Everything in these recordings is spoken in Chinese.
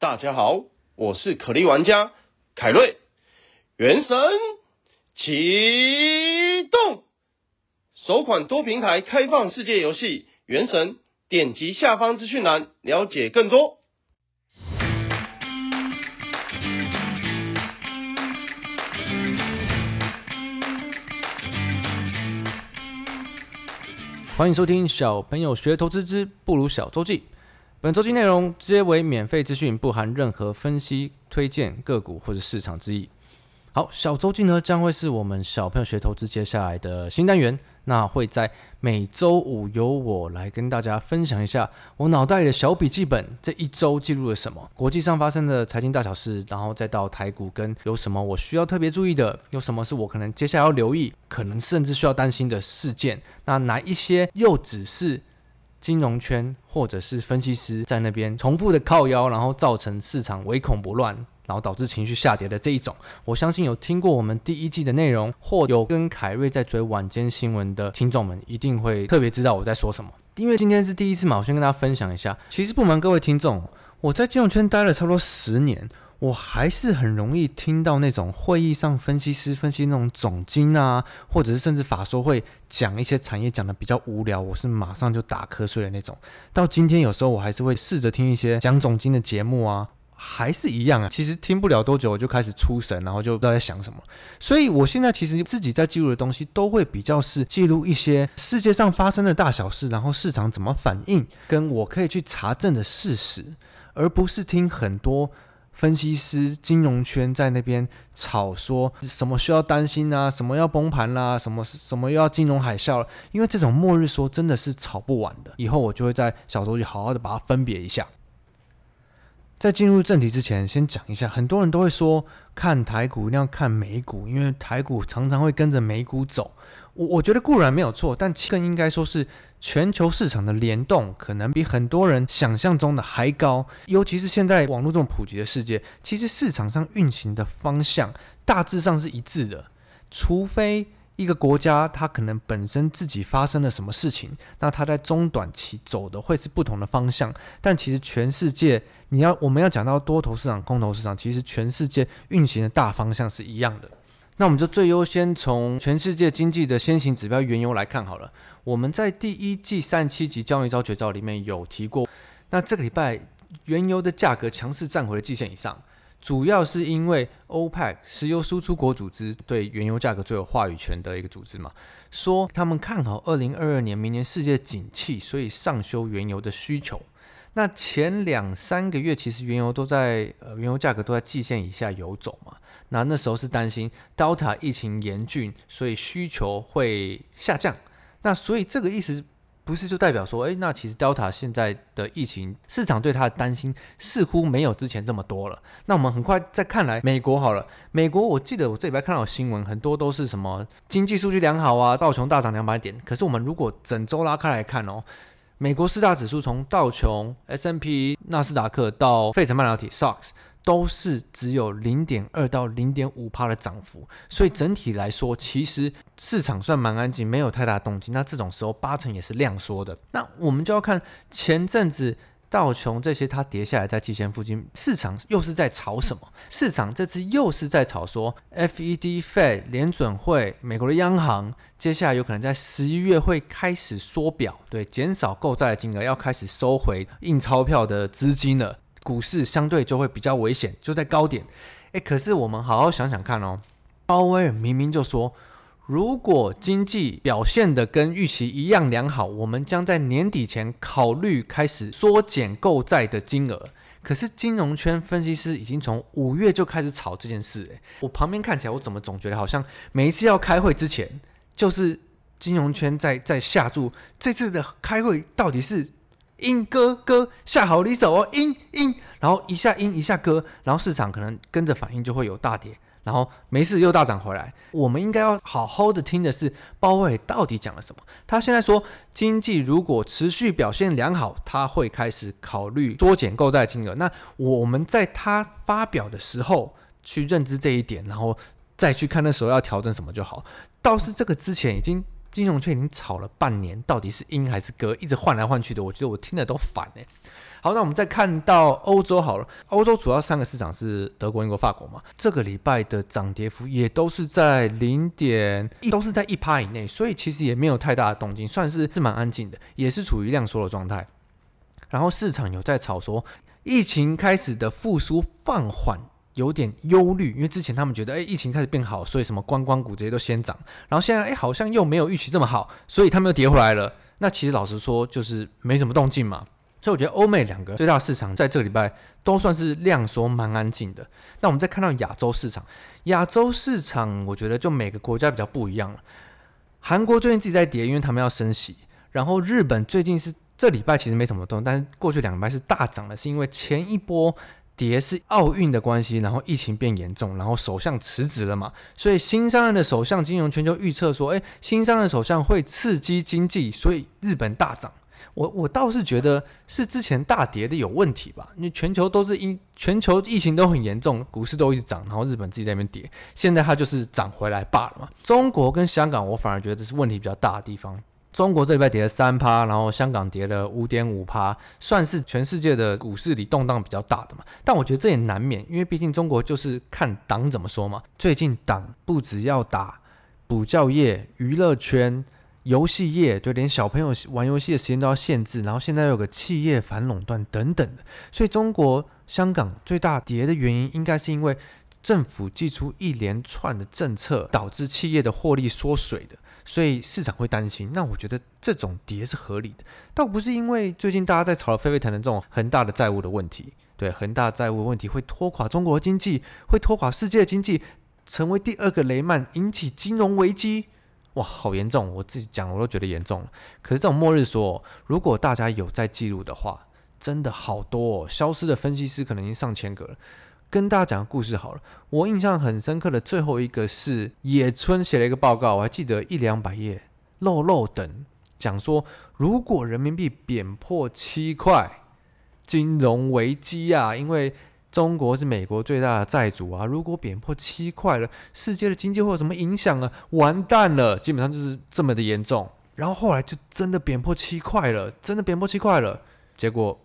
大家好，我是可莉玩家凯瑞。原神启动，首款多平台开放世界游戏《原神》，点击下方资讯栏了解更多。欢迎收听小朋友学投资之不如小周记。本周记内容皆为免费资讯，不含任何分析、推荐个股或者市场之意。好，小周记呢将会是我们小朋友学投资接下来的新单元。那会在每周五由我来跟大家分享一下我脑袋里的小笔记本，这一周记录了什么，国际上发生的财经大小事，然后再到台股跟有什么我需要特别注意的，有什么是我可能接下来要留意，可能甚至需要担心的事件。那哪一些又只是金融圈或者是分析师在那边重复的靠腰，然后造成市场唯恐不乱。然后导致情绪下跌的这一种，我相信有听过我们第一季的内容，或有跟凯瑞在追晚间新闻的听众们，一定会特别知道我在说什么。因为今天是第一次嘛，我先跟大家分享一下。其实不瞒各位听众，我在金融圈待了差不多十年，我还是很容易听到那种会议上分析师分析那种总经啊，或者是甚至法说会讲一些产业讲的比较无聊，我是马上就打瞌睡的那种。到今天有时候我还是会试着听一些讲总经的节目啊。还是一样啊，其实听不了多久我就开始出神，然后就不知道在想什么。所以我现在其实自己在记录的东西都会比较是记录一些世界上发生的大小事，然后市场怎么反应，跟我可以去查证的事实，而不是听很多分析师、金融圈在那边吵说什么需要担心啊，什么要崩盘啦、什么什么又要金融海啸了。因为这种末日说真的是吵不完的。以后我就会在小周记好好的把它分别一下。在进入正题之前，先讲一下，很多人都会说看台股一定要看美股，因为台股常常会跟着美股走。我我觉得固然没有错，但更应该说是全球市场的联动可能比很多人想象中的还高。尤其是现在网络这么普及的世界，其实市场上运行的方向大致上是一致的，除非。一个国家，它可能本身自己发生了什么事情，那它在中短期走的会是不同的方向。但其实全世界，你要我们要讲到多头市场、空头市场，其实全世界运行的大方向是一样的。那我们就最优先从全世界经济的先行指标原油来看好了。我们在第一季三十七集交易招绝招里面有提过，那这个礼拜原油的价格强势站回了季线以上。主要是因为 OPEC 石油输出国组织对原油价格最有话语权的一个组织嘛，说他们看好二零二二年明年世界景气，所以上修原油的需求。那前两三个月其实原油都在呃原油价格都在季线以下游走嘛，那那时候是担心 Delta 疫情严峻，所以需求会下降。那所以这个意思。不是就代表说，哎，那其实 Delta 现在的疫情市场对它的担心似乎没有之前这么多了。那我们很快再看来美国好了，美国我记得我这礼拜看到新闻，很多都是什么经济数据良好啊，道琼大涨两百点。可是我们如果整周拉开来看哦，美国四大指数从道琼、S&P、纳斯达克到费城半导体 SOX。都是只有零点二到零点五趴的涨幅，所以整体来说，其实市场算蛮安静，没有太大动静。那这种时候八成也是量缩的。那我们就要看前阵子道琼这些它跌下来在季线附近，市场又是在炒什么？市场这次又是在炒说 FED Fed 联准会美国的央行接下来有可能在十一月会开始缩表，对，减少购债的金额，要开始收回印钞票的资金了。股市相对就会比较危险，就在高点。诶，可是我们好好想想看哦，鲍威尔明明就说，如果经济表现得跟预期一样良好，我们将在年底前考虑开始缩减购债的金额。可是金融圈分析师已经从五月就开始炒这件事。诶，我旁边看起来，我怎么总觉得好像每一次要开会之前，就是金融圈在在下注，这次的开会到底是？鹰哥哥下好离手哦，鹰鹰，然后一下鹰一下鸽，然后市场可能跟着反应就会有大跌，然后没事又大涨回来。我们应该要好好的听的是鲍威尔到底讲了什么。他现在说经济如果持续表现良好，他会开始考虑缩减购债金额。那我们在他发表的时候去认知这一点，然后再去看那时候要调整什么就好。倒是这个之前已经。金融圈已经炒了半年，到底是鹰还是鸽，一直换来换去的，我觉得我听得都烦哎。好，那我们再看到欧洲好了，欧洲主要三个市场是德国、英国、法国嘛，这个礼拜的涨跌幅也都是在零点，都是在一趴以内，所以其实也没有太大的动静，算是是蛮安静的，也是处于量缩的状态。然后市场有在炒说，疫情开始的复苏放缓。有点忧虑，因为之前他们觉得，哎，疫情开始变好，所以什么观光股这些都先涨，然后现在，哎，好像又没有预期这么好，所以他们又跌回来了。那其实老实说，就是没什么动静嘛。所以我觉得欧美两个最大市场在这个礼拜都算是量缩蛮安静的。那我们再看到亚洲市场，亚洲市场我觉得就每个国家比较不一样了。韩国最近自己在跌，因为他们要升息。然后日本最近是这礼拜其实没什么动，但是过去两礼拜是大涨的，是因为前一波。跌是奥运的关系，然后疫情变严重，然后首相辞职了嘛，所以新上任的首相金融圈就预测说，哎，新上任首相会刺激经济，所以日本大涨。我我倒是觉得是之前大跌的有问题吧，因为全球都是因全球疫情都很严重，股市都一直涨，然后日本自己在那边跌，现在它就是涨回来罢了嘛。中国跟香港，我反而觉得是问题比较大的地方。中国这礼拜跌了三趴，然后香港跌了五点五趴，算是全世界的股市里动荡比较大的嘛。但我觉得这也难免，因为毕竟中国就是看党怎么说嘛。最近党不只要打补教业、娱乐圈、游戏业，就连小朋友玩游戏的时间都要限制，然后现在又有个企业反垄断等等的。所以中国香港最大跌的原因，应该是因为政府祭出一连串的政策，导致企业的获利缩水的。所以市场会担心，那我觉得这种跌是合理的，倒不是因为最近大家在吵得沸沸腾腾这种恒大的债务的问题，对，恒大债务问题会拖垮中国经济，会拖垮世界经济，成为第二个雷曼，引起金融危机，哇，好严重，我自己讲我都觉得严重了。可是这种末日说，如果大家有在记录的话，真的好多哦，消失的分析师可能已经上千个了。跟大家讲个故事好了，我印象很深刻的最后一个是野村写了一个报告，我还记得一两百页，漏漏等讲说，如果人民币贬破七块，金融危机啊，因为中国是美国最大的债主啊，如果贬破七块了，世界的经济会有什么影响啊？完蛋了，基本上就是这么的严重。然后后来就真的贬破七块了，真的贬破七块了，结果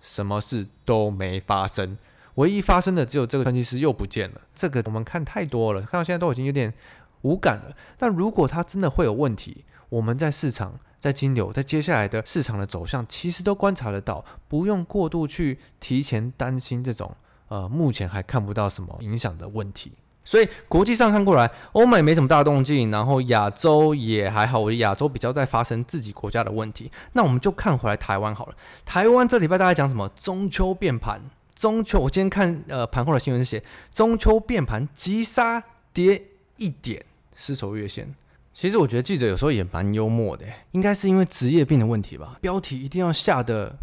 什么事都没发生。唯一发生的只有这个分析师又不见了，这个我们看太多了，看到现在都已经有点无感了。但如果它真的会有问题，我们在市场、在金流、在接下来的市场的走向，其实都观察得到，不用过度去提前担心这种呃目前还看不到什么影响的问题。所以国际上看过来，欧美没什么大动静，然后亚洲也还好，我亚洲比较在发生自己国家的问题。那我们就看回来台湾好了，台湾这礼拜大家讲什么？中秋变盘。中秋，我今天看呃盘后的新闻写，中秋变盘急杀跌一点，失守月线。其实我觉得记者有时候也蛮幽默的，应该是因为职业病的问题吧。标题一定要下得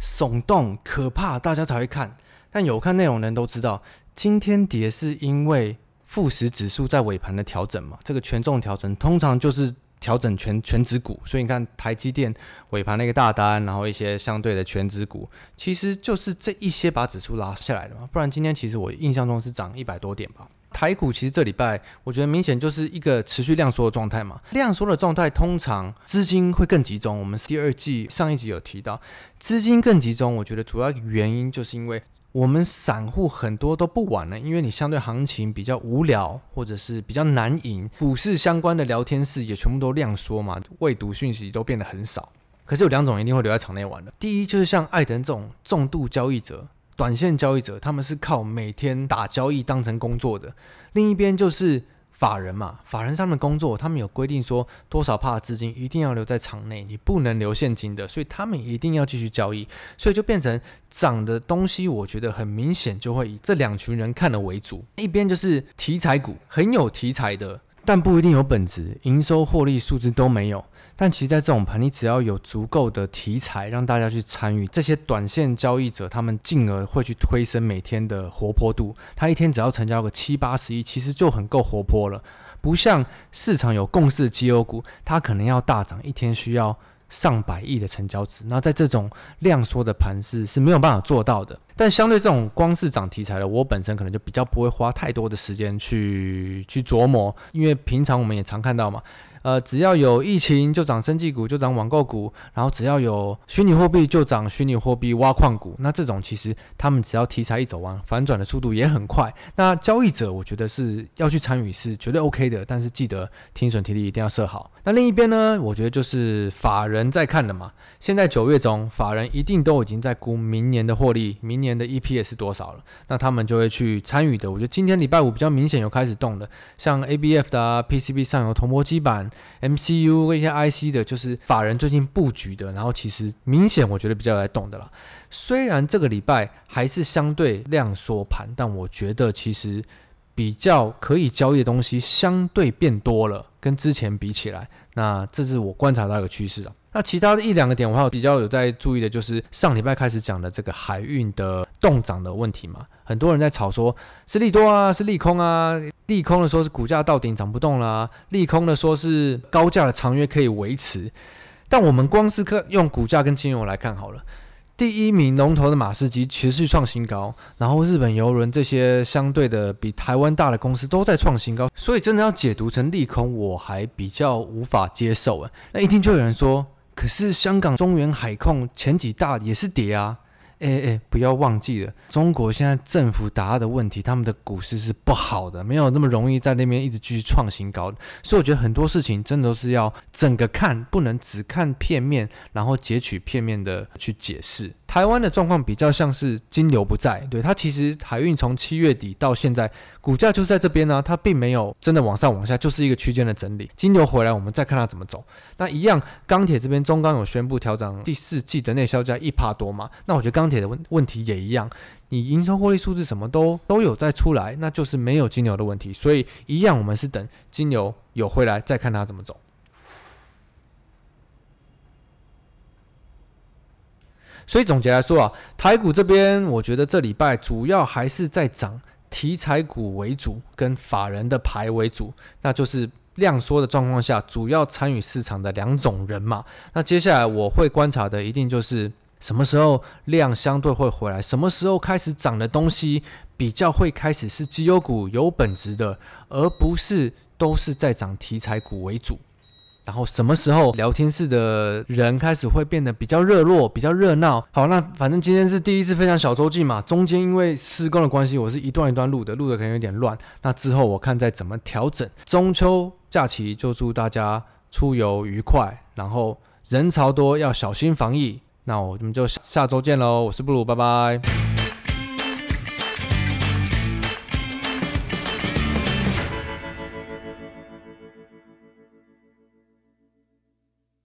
耸动可怕，大家才会看。但有看内容的人都知道，今天跌是因为富时指数在尾盘的调整嘛。这个权重调整通常就是。调整权权值股，所以你看台积电尾盘那个大单，然后一些相对的权值股，其实就是这一些把指数拉下来的嘛。不然今天其实我印象中是涨一百多点吧。台股其实这礼拜我觉得明显就是一个持续量缩的状态嘛。量缩的状态通常资金会更集中。我们第二季上一集有提到，资金更集中，我觉得主要原因就是因为。我们散户很多都不玩了，因为你相对行情比较无聊，或者是比较难赢，股市相关的聊天室也全部都亮说嘛，未读讯息都变得很少。可是有两种一定会留在场内玩的，第一就是像艾登这种重度交易者、短线交易者，他们是靠每天打交易当成工作的；另一边就是。法人嘛，法人上的工作，他们有规定说多少帕资金一定要留在场内，你不能留现金的，所以他们一定要继续交易，所以就变成涨的东西，我觉得很明显就会以这两群人看的为主，一边就是题材股，很有题材的。但不一定有本质，营收获利数字都没有。但其实，在这种盘，你只要有足够的题材，让大家去参与，这些短线交易者，他们进而会去推升每天的活泼度。他一天只要成交个七八十亿，其实就很够活泼了。不像市场有共识的绩优股，它可能要大涨，一天需要。上百亿的成交值，那在这种量缩的盘势是没有办法做到的。但相对这种光是涨题材的，我本身可能就比较不会花太多的时间去去琢磨，因为平常我们也常看到嘛，呃，只要有疫情就涨生技股，就涨网购股，然后只要有虚拟货币就涨虚拟货币挖矿股。那这种其实他们只要题材一走完，反转的速度也很快。那交易者我觉得是要去参与是绝对 OK 的，但是记得停损停利一定要设好。那另一边呢，我觉得就是法人在看的嘛。现在九月中，法人一定都已经在估明年的获利，明年的 EPS 是多少了，那他们就会去参与的。我觉得今天礼拜五比较明显有开始动的，像 ABF 的啊，PCB 上游铜箔基板、MCU 跟一些 IC 的，就是法人最近布局的，然后其实明显我觉得比较来动的了。虽然这个礼拜还是相对量缩盘，但我觉得其实比较可以交易的东西相对变多了，跟之前比起来，那这是我观察到一个趋势啊。那其他的一两个点，我还有比较有在注意的，就是上礼拜开始讲的这个海运的动涨的问题嘛，很多人在吵说是利多啊，是利空啊，利空的说是股价到顶涨不动啦，利空的说是高价的长约可以维持，但我们光是看用股价跟金融来看好了。第一名龙头的马士基持续创新高，然后日本邮轮这些相对的比台湾大的公司都在创新高，所以真的要解读成利空，我还比较无法接受啊。那一听就有人说，可是香港中原海控前几大也是跌啊。哎哎，不要忘记了，中国现在政府打压的问题，他们的股市是不好的，没有那么容易在那边一直继续创新高的。所以我觉得很多事情真的都是要整个看，不能只看片面，然后截取片面的去解释。台湾的状况比较像是金流不在，对，它其实海运从七月底到现在，股价就在这边呢、它并没有真的往上往下，就是一个区间的整理。金流回来，我们再看它怎么走。那一样，钢铁这边中钢有宣布调整第四季的内销价一趴多嘛？那我觉得钢铁的问问题也一样，你营收获利数字什么都都有在出来，那就是没有金流的问题。所以一样，我们是等金流有回来再看它怎么走。所以总结来说啊，台股这边我觉得这礼拜主要还是在涨题材股为主，跟法人的牌为主，那就是量缩的状况下，主要参与市场的两种人嘛。那接下来我会观察的一定就是什么时候量相对会回来，什么时候开始涨的东西比较会开始是绩优股有本质的，而不是都是在涨题材股为主。然后什么时候聊天室的人开始会变得比较热络、比较热闹？好，那反正今天是第一次分享小周记嘛，中间因为施工的关系，我是一段一段录的，录的可能有点乱。那之后我看再怎么调整。中秋假期就祝大家出游愉快，然后人潮多要小心防疫。那我们就下周见喽，我是布鲁，拜拜。